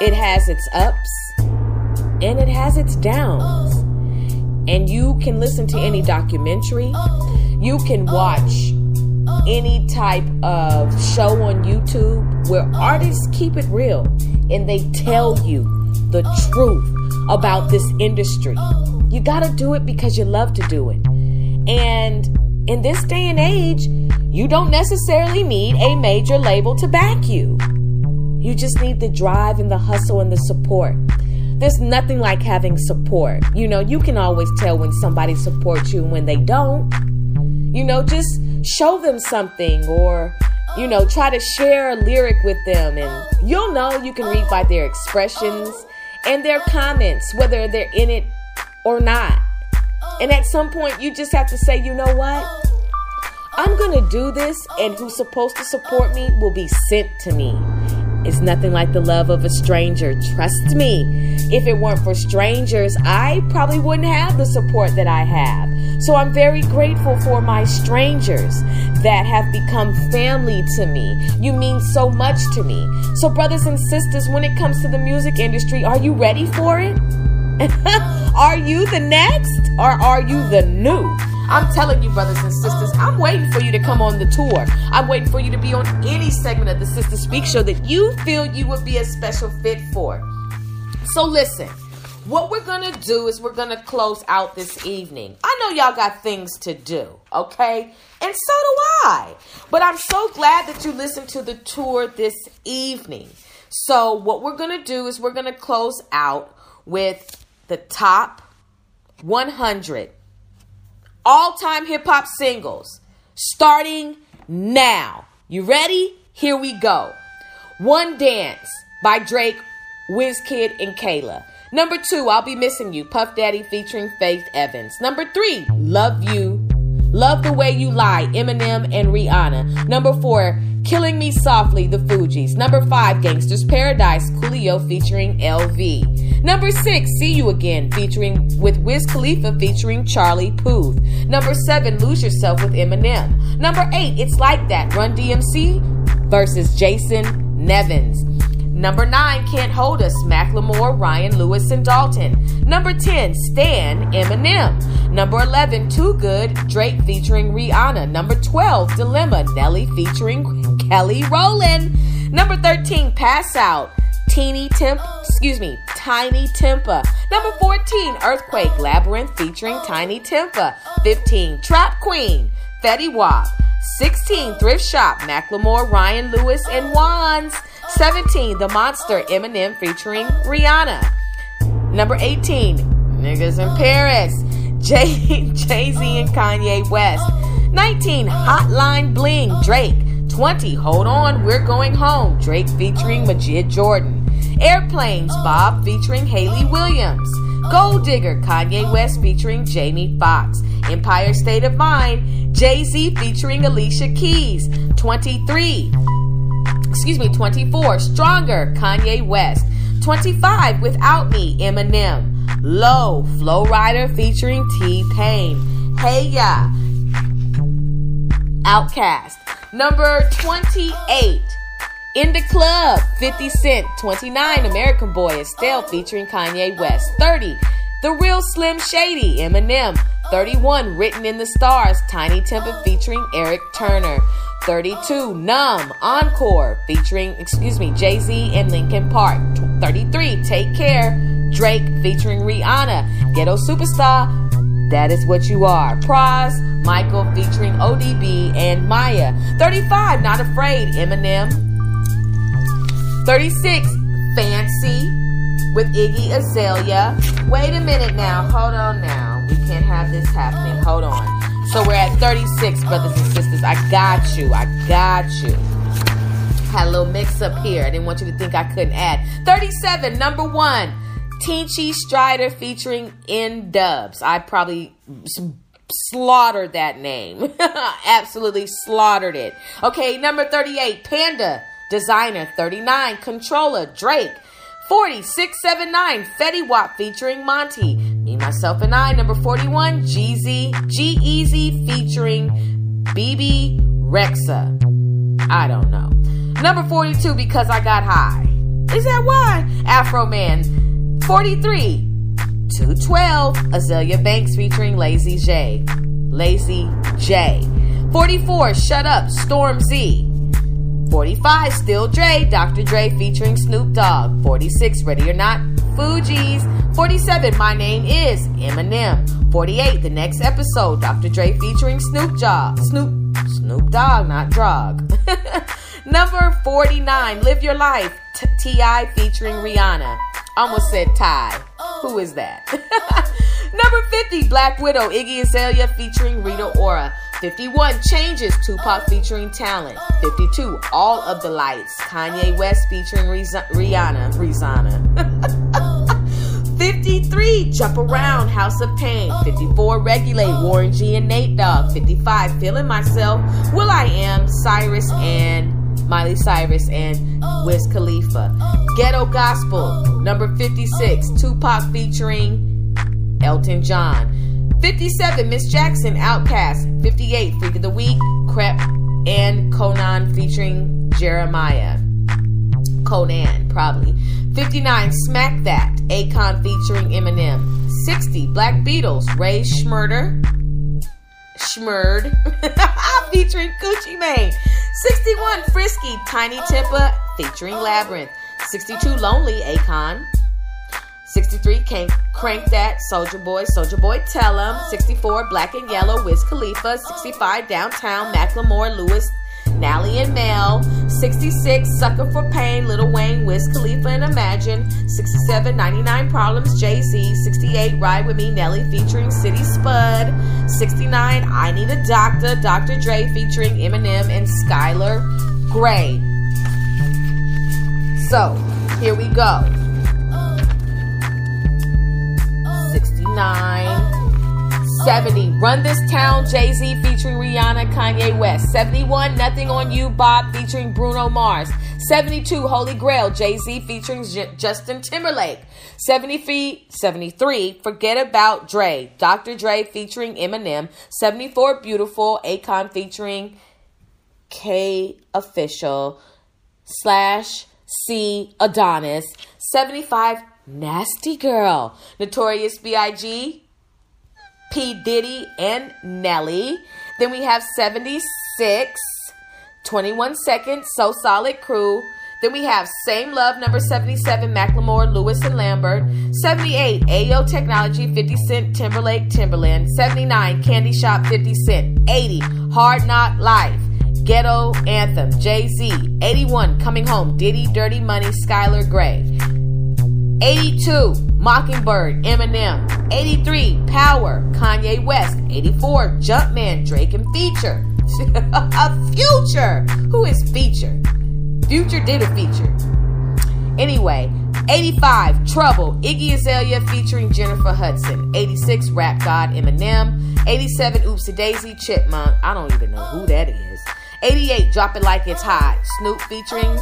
it has its ups and it has its downs. And you can listen to any documentary, you can watch any type of show on YouTube where artists keep it real and they tell you the truth about this industry. You got to do it because you love to do it. And in this day and age, you don't necessarily need a major label to back you. You just need the drive and the hustle and the support. There's nothing like having support. You know, you can always tell when somebody supports you and when they don't. You know, just show them something or, you know, try to share a lyric with them and you'll know you can read by their expressions and their comments, whether they're in it or not. And at some point, you just have to say, you know what? I'm to do this, and who's supposed to support me will be sent to me. It's nothing like the love of a stranger. Trust me. If it weren't for strangers, I probably wouldn't have the support that I have. So I'm very grateful for my strangers that have become family to me. You mean so much to me. So, brothers and sisters, when it comes to the music industry, are you ready for it? are you the next or are you the new? I'm telling you, brothers and sisters, I'm waiting for you to come on the tour. I'm waiting for you to be on any segment of the Sister Speak show that you feel you would be a special fit for. So listen, what we're gonna do is we're gonna close out this evening. I know y'all got things to do, okay? And so do I. But I'm so glad that you listened to the tour this evening. So what we're gonna do is we're gonna close out with the top 100 all time hip hop singles starting now. You ready? Here we go. One Dance by Drake, Wizkid, and Kayla. Number two, I'll Be Missing You, Puff Daddy featuring Faith Evans. Number three, Love You, Love the Way You Lie, Eminem and Rihanna. Number four, Killing Me Softly, The Fugees. Number five, Gangster's Paradise, Coolio featuring LV. Number six, See You Again, featuring with Wiz Khalifa featuring Charlie Puth. Number seven, Lose Yourself with Eminem. Number eight, It's Like That, Run DMC versus Jason Nevins. Number 9, Can't Hold Us, Macklemore, Ryan Lewis, and Dalton. Number 10, Stan, Eminem. Number 11, Too Good, Drake featuring Rihanna. Number 12, Dilemma, Nelly featuring Kelly Rowland. Number 13, Pass Out, Teeny Temp, excuse me, Tinie Tempah. Number 14, Earthquake, Labrinth featuring Tinie Tempah. 15, Trap Queen, Fetty Wap. 16, Thrift Shop, Macklemore, Ryan Lewis, and Wanz. 17, The Monster, Eminem featuring Rihanna. Number 18, Niggas in Paris, Jay Z and Kanye West. 19, Hotline Bling, Drake. 20, Hold On, We're Going Home, Drake featuring Majid Jordan. Airplanes, B.o.B featuring Hayley Williams. Gold Digger, Kanye West featuring Jamie Foxx. Empire State of Mind, Jay Z featuring Alicia Keys. 23, excuse me, 24, Stronger, Kanye West. 25, Without Me, Eminem. Low, Flo Rida featuring T Pain. Hey Ya, OutKast. Number 28, In the Club, 50 Cent. 29, American Boy, Estelle featuring Kanye West. 30, The Real Slim Shady, Eminem. 31, Written in the Stars, Tinie Tempah featuring Eric Turner. 32, Numb, Encore, featuring, excuse me, Jay Z and Linkin Park. 33, Take Care, Drake featuring Rihanna. Ghetto Superstar, that is what you are. Pras, Michael featuring ODB and Maya. 35, Not Afraid, Eminem. 36, Fancy with Iggy Azalea. Wait a minute now. Hold on now. We can't have this happening. Hold on. So we're at 36, brothers and sisters. I got you. I got you. Had a little mix up here. I didn't want you to think I couldn't add. 37, number one. Tinchy Stryder featuring N-Dubz. I probably slaughtered that name. Absolutely slaughtered it. Okay, number 38, Panda Desiigner 39, Controller, Drake. 40, 679, Fetty Wap featuring Monty. Me, Myself, and I. Number 41, Jeezy, G-Eazy featuring Bebe Rexha. I don't know. Number 42, Because I Got High. Is that why? Afroman. 43, 212, Azealia Banks featuring Lazy Jay. Lazy Jay. 44, Shut Up, Stormzy. 45, Still Dre, Dr. Dre featuring Snoop Dogg. 46, Ready or Not, Fugees. 47, My Name Is Eminem. 48, the next episode, Dr. Dre featuring Snoop Dogg. Snoop, Snoop Dogg, not Drog. Number 49, Live Your Life, T.I. featuring Rihanna. Almost said Ty. Who is that? Number 50, Black Widow, Iggy Azalea featuring Rita Ora. 51, Changes, Tupac featuring Talent. 52, All of the Lights, Kanye West featuring Rihanna. Rihanna. 53, Jump Around, House of Pain. 54, Regulate, Warren G and Nate Dogg. 55, Feeling Myself, will.i.am, Cyrus and Miley Cyrus and Wiz Khalifa. Ghetto Gospel, number 56, Tupac featuring Elton John. 57, Miss Jackson, OutKast. 58, Freak of the Week, Krept and Konan featuring Jeremiah. Konan, probably. 59, Smack That, Akon featuring Eminem. 60, Black Beatles, Rae Sremmurd. Schmurd featuring Gucci Mane. 61 Frisky Tinie Tempah featuring Labrinth. 62 Lonely Akon. 63 Crank, Crank That Soldier Boy Soldier Boy Tell 'em. 64 Black and Yellow Wiz Khalifa. 65 Downtown Macklemore Lewis Nally and Mel. 66, Sucker for Pain, Lil Wayne, Wiz Khalifa and Imagine. 67, 99 Problems, Jay-Z. 68, Ride With Me, Nelly featuring City Spud. 69, I Need a Doctor, Dr. Dre featuring Eminem and Skylar Grey. So, here we go. 69, 70, Run This Town, Jay Z featuring Rihanna, Kanye West. 71, Nothing on You, B.o.B featuring Bruno Mars. 72, Holy Grail, Jay Z featuring J- Justin Timberlake. 73, 73, Forget About Dre, Dr. Dre featuring Eminem. 74, Beautiful, Akon featuring K Official slash C Adonis. 75, Nasty Girl, Notorious B.I.G. P. Diddy, and Nelly. Then we have 76, 21 Seconds, So Solid Crew. Then we have Same Love, number 77, Macklemore, Lewis, and Lambert. 78, Ayo Technology, 50 Cent, Timberlake, Timbaland. 79, Candy Shop, 50 Cent. 80, Hard Knock Life, Ghetto Anthem, Jay Z. 81, Coming Home, Diddy, Dirty Money, Skylar Grey. 82, Mockingbird, Eminem. 83, Power, Kanye West. 84, Jumpman, Drake and Feature. a Future. Who is Feature? Future did a feature. Anyway, 85, Trouble, Iggy Azalea featuring Jennifer Hudson. 86, Rap God, Eminem. 87, Oopsie Daisy, Chipmunk. I don't even know who that is. 88, Drop It Like It's Hot, Snoop featuring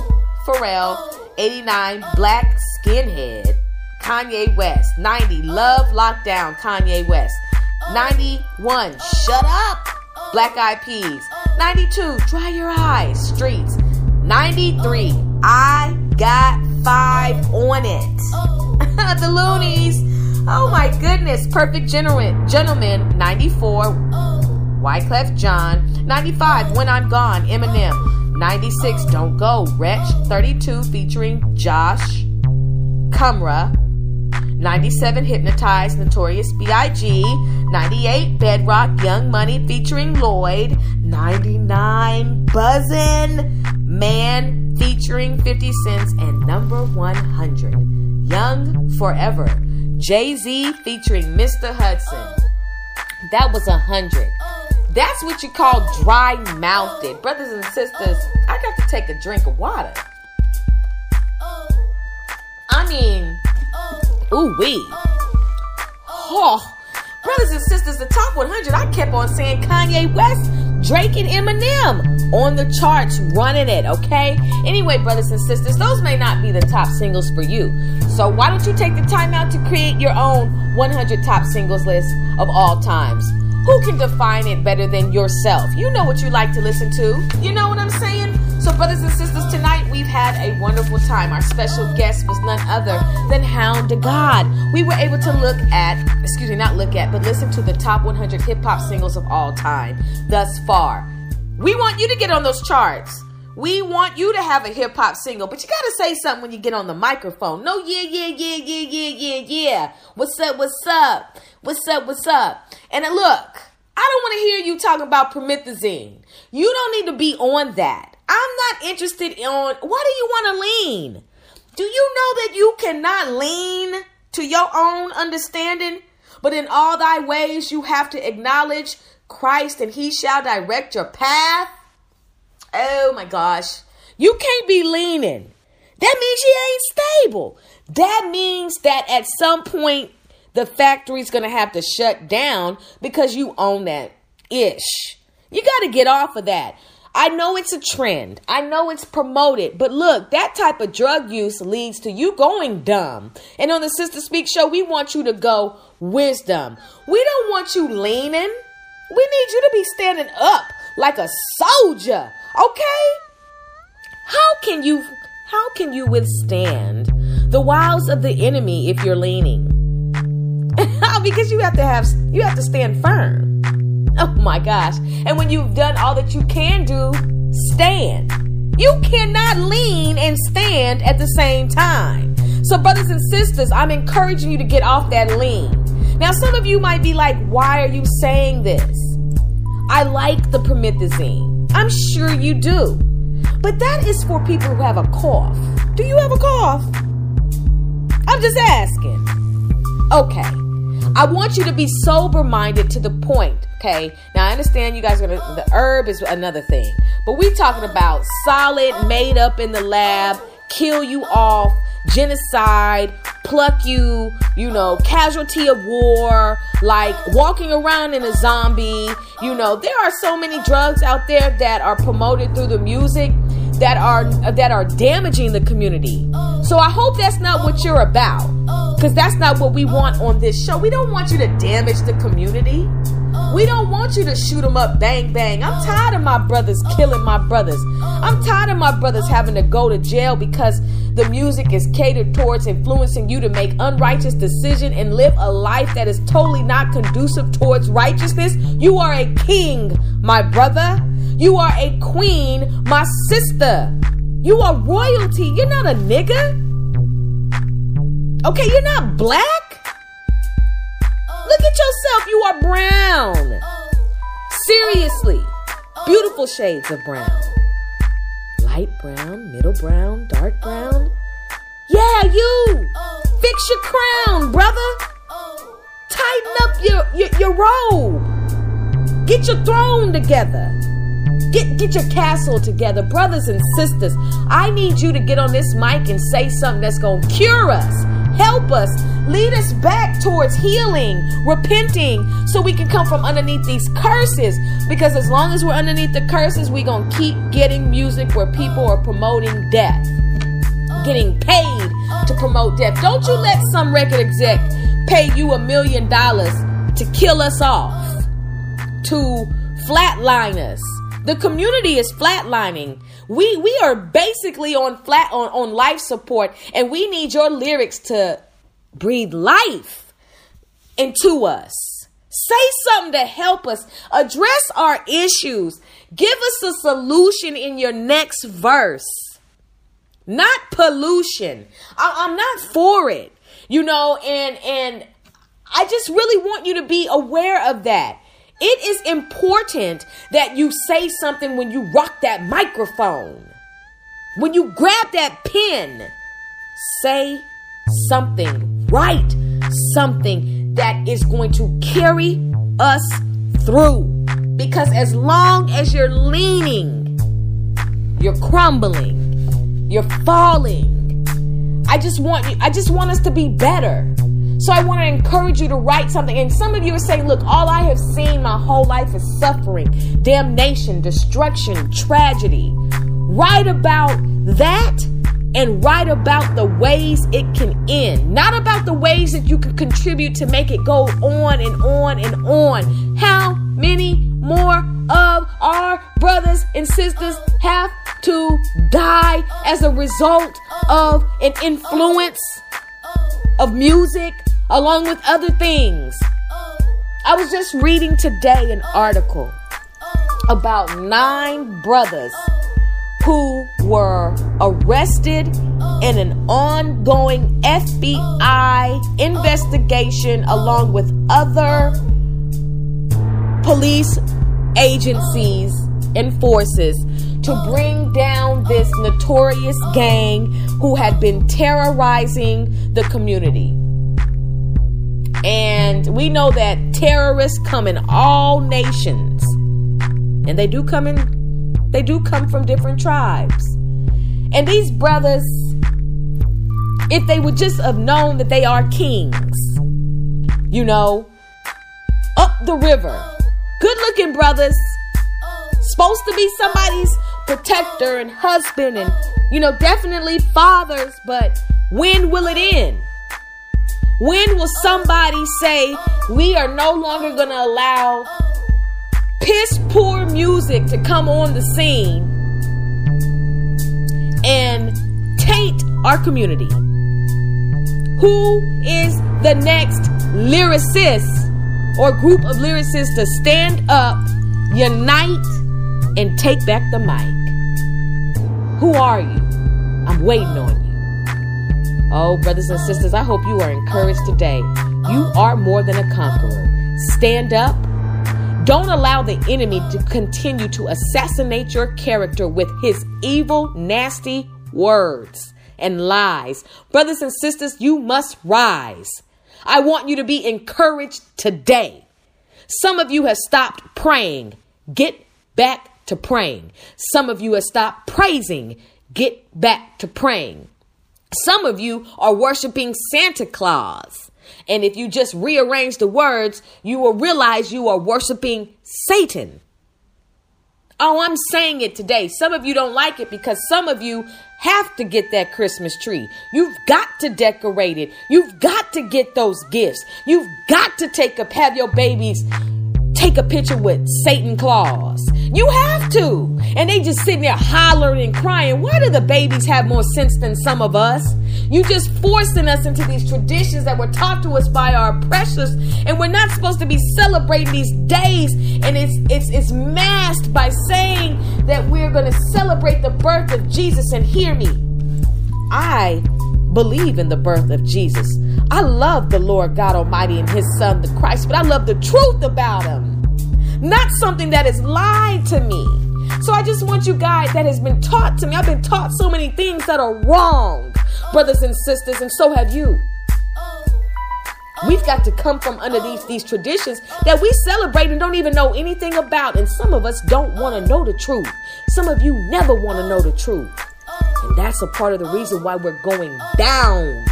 Pharrell. 89, Black Skinhead, Kanye West. 90, Love Lockdown, Kanye West. 91, Shut Up, Black Eyed Peas. 92, Dry Your Eyes, Streets. 93, I Got Five on It. the Luniz. Oh my goodness. Perfect Gentleman. Gentleman. 94, Wyclef Jean. 95, When I'm Gone, Eminem. 96, Don't Go, Wretch. 32, featuring Josh Kumra. 97 Hypnotized, Notorious B.I.G., 98 Bedrock, Young Money featuring Lloyd, 99 Buzzin', Mann featuring 50 Cents, and number 100 Young Forever, Jay Z featuring Mr. Hudson. That was a hundred. That's what you call dry mouthed. Brothers and sisters, I got to take a drink of water. I mean, ooh wee. Oh, brothers and sisters, the top 100, I kept on saying Kanye West, Drake, and Eminem on the charts, running it, okay? Anyway, brothers and sisters, those may not be the top singles for you. So why don't you take the time out to create your own 100 top singles list of all times? Who can define it better than yourself? You know what you like to listen to. You know what I'm saying? So, brothers and sisters, tonight we've had a wonderful time. Our special guest was none other than Hound Da God. We were able to look at, excuse me, not look at, but listen to the top 100 hip hop singles of all time thus far. We want you to get on those charts. We want you to have a hip hop single, but you gotta say something when you get on the microphone. No, yeah, yeah, yeah, yeah, yeah, yeah, yeah. What's up? What's up? What's up? What's up? And look, I don't want to hear you talking about promethazine. You don't need to be on that. I'm not interested in why do you want to lean? Do you know that you cannot lean to your own understanding? But in all thy ways you have to acknowledge Christ and he shall direct your path. Oh my gosh. You can't be leaning. That means you ain't stable. That means that at some point the factory's going to have to shut down because you own that ish. You got to get off of that. I know it's a trend. I know it's promoted. But look, that type of drug use leads to you going dumb. And on the Sister Speak show, we want you to go wisdom. We don't want you leaning. We need you to be standing up like a soldier. Okay? How can you how can you withstand the wiles of the enemy if you're leaning? because you have to have you have to stand firm. Oh my gosh. And when you've done all that you can do, stand. You cannot lean and stand at the same time. So, brothers and sisters, I'm encouraging you to get off that lean. Now, some of you might be like, why are you saying this? I like the promethazine. I'm sure you do. But that is for people who have a cough. Do you have a cough? I'm just asking. Okay. I want you to be sober minded to the point. Okay. Now I understand you guys are gonna the herb is another thing. But we talking about solid, made up in the lab, kill you off, genocide, pluck you, you know, casualty of war, like walking around in a zombie. You know, there are so many drugs out there that are promoted through the music that are that are damaging the community. So I hope that's not what you're about. Cuz that's not what we want on this show. We don't want you to damage the community. We don't want you to shoot them up bang bang. I'm tired of my brothers killing my brothers. I'm tired of my brothers having to go to jail because the music is catered towards influencing you to make unrighteous decision and live a life that is totally not conducive towards righteousness. You are a king, my brother. You are a queen, my sister. You are royalty. You're not a nigga. Okay, you're not black. Look at yourself. You are brown. Seriously. Beautiful shades of brown. Light brown, middle brown, dark brown. Yeah, you. Fix your crown, brother. Tighten up your, your, your robe. Get your throne together. Get get your castle together, brothers and sisters. I need you to get on this mic and say something that's gonna cure us, help us, lead us back towards healing, repenting, so we can come from underneath these curses. Because as long as we're underneath the curses, we're gonna keep getting music where people are promoting death, getting paid to promote death. Don't you let some record exec pay you a million dollars to kill us off, to flatline us the community is flatlining. We we are basically on flat on, on life support, and we need your lyrics to breathe life into us. Say something to help us address our issues. Give us a solution in your next verse. Not pollution. I, I'm not for it. You know, and and I just really want you to be aware of that. It is important that you say something when you rock that microphone. When you grab that pen, say something, write something that is going to carry us through. Because as long as you're leaning, you're crumbling, you're falling. I just want you, I just want us to be better. So I want to encourage you to write something. And some of you are saying, look, all I have seen my whole life is suffering, damnation, destruction, tragedy. Write about that and write about the ways it can end, not about the ways that you can contribute to make it go on and on and on. How many more of our brothers and sisters have to die as a result of an influence of music, along with other things. I was just reading today an article about nine brothers who were arrested in an ongoing FBI investigation along with other police agencies and forces to bring down this notorious gang who had been terrorizing the community. And we know that terrorists come in all nations. And they do come in they do come from different tribes. And these brothers if they would just have known that they are kings, you know, up the river. Good looking brothers, supposed to be somebody's protector and husband and, you know, definitely fathers, but when will it end? When will somebody say we are no longer going to allow piss poor music to come on the scene and taint our community? Who is the next lyricist or group of lyricists to stand up, unite, and take back the mic? Who are you? I'm waiting on you. Oh, brothers and sisters, I hope you are encouraged today. You are more than a conqueror. Stand up. Don't allow the enemy to continue to assassinate your character with his evil, nasty words and lies. Brothers and sisters, you must rise. I want you to be encouraged today. Some of you have stopped praying. Get back to praying. Some of you have stopped praising. Get back to praying. Some of you are worshiping Santa Claus. And if you just rearrange the words, you will realize you are worshiping Satan. Oh, I'm saying it today. Some of you don't like it because some of you have to get that Christmas tree. You've got to decorate it. You've got to get those gifts. You've got to take a have your babies take a picture with Satan Claus. You have to. And they just sitting there hollering and crying. Why do the babies have more sense than some of us? You just forcing us into these traditions that were taught to us by our precious, and we're not supposed to be celebrating these days. And it's it's it's masked by saying that we're gonna celebrate the birth of Jesus. And hear me. I believe in the birth of Jesus. I love the Lord God Almighty and His Son, the Christ, but I love the truth about Him, not something that is lied to me. So I just want you guys that has been taught to me. I've been taught so many things that are wrong, brothers and sisters, and so have you. We've got to come from under these, these traditions that we celebrate and don't even know anything about. And some of us don't want to know the truth. Some of you never want to know the truth. And that's a part of the reason why we're going down.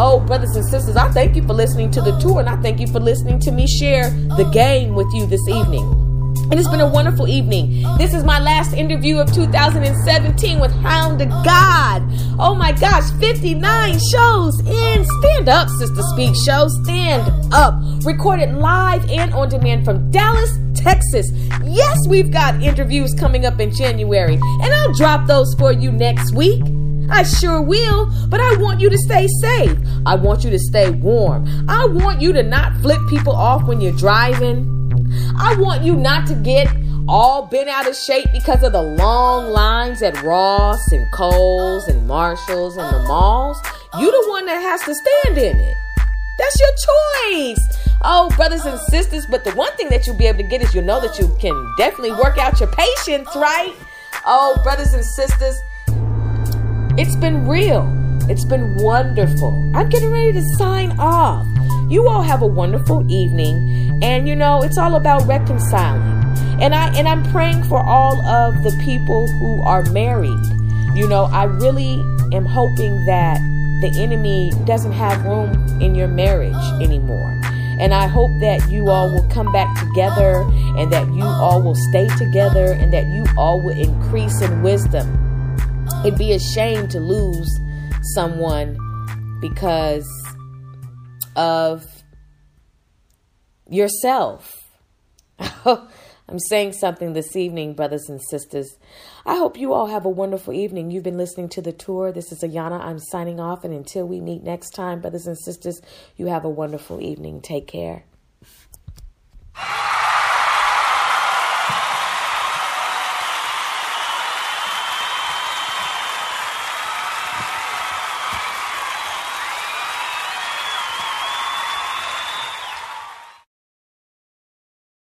Oh, brothers and sisters, I thank you for listening to the tour and I thank you for listening to me share the game with you this evening. And it's been a wonderful evening. This is my last interview of 2017 with Hound Da God. Oh my gosh, 59 shows in Stand Up, Sister Speak Show. Stand Up. Recorded live and on demand from Dallas, Texas. Yes, we've got interviews coming up in January, and I'll drop those for you next week. I sure will, but I want you to stay safe. I want you to stay warm. I want you to not flip people off when you're driving. I want you not to get all bent out of shape because of the long lines at Ross and Kohl's and Marshalls and the malls. You the one that has to stand in it. That's your choice. Oh, brothers and sisters, but the one thing that you'll be able to get is you'll know that you can definitely work out your patience, right? Oh, brothers and sisters, it's been real. It's been wonderful. I'm getting ready to sign off. You all have a wonderful evening, and you know, it's all about reconciling. And I and I'm praying for all of the people who are married. You know, I really am hoping that the enemy doesn't have room in your marriage anymore. And I hope that you all will come back together and that you all will stay together and that you all will increase in wisdom. It'd be a shame to lose someone because of yourself. I'm saying something this evening, brothers and sisters. I hope you all have a wonderful evening. You've been listening to the tour. This is Ayana. I'm signing off. And until we meet next time, brothers and sisters, you have a wonderful evening. Take care.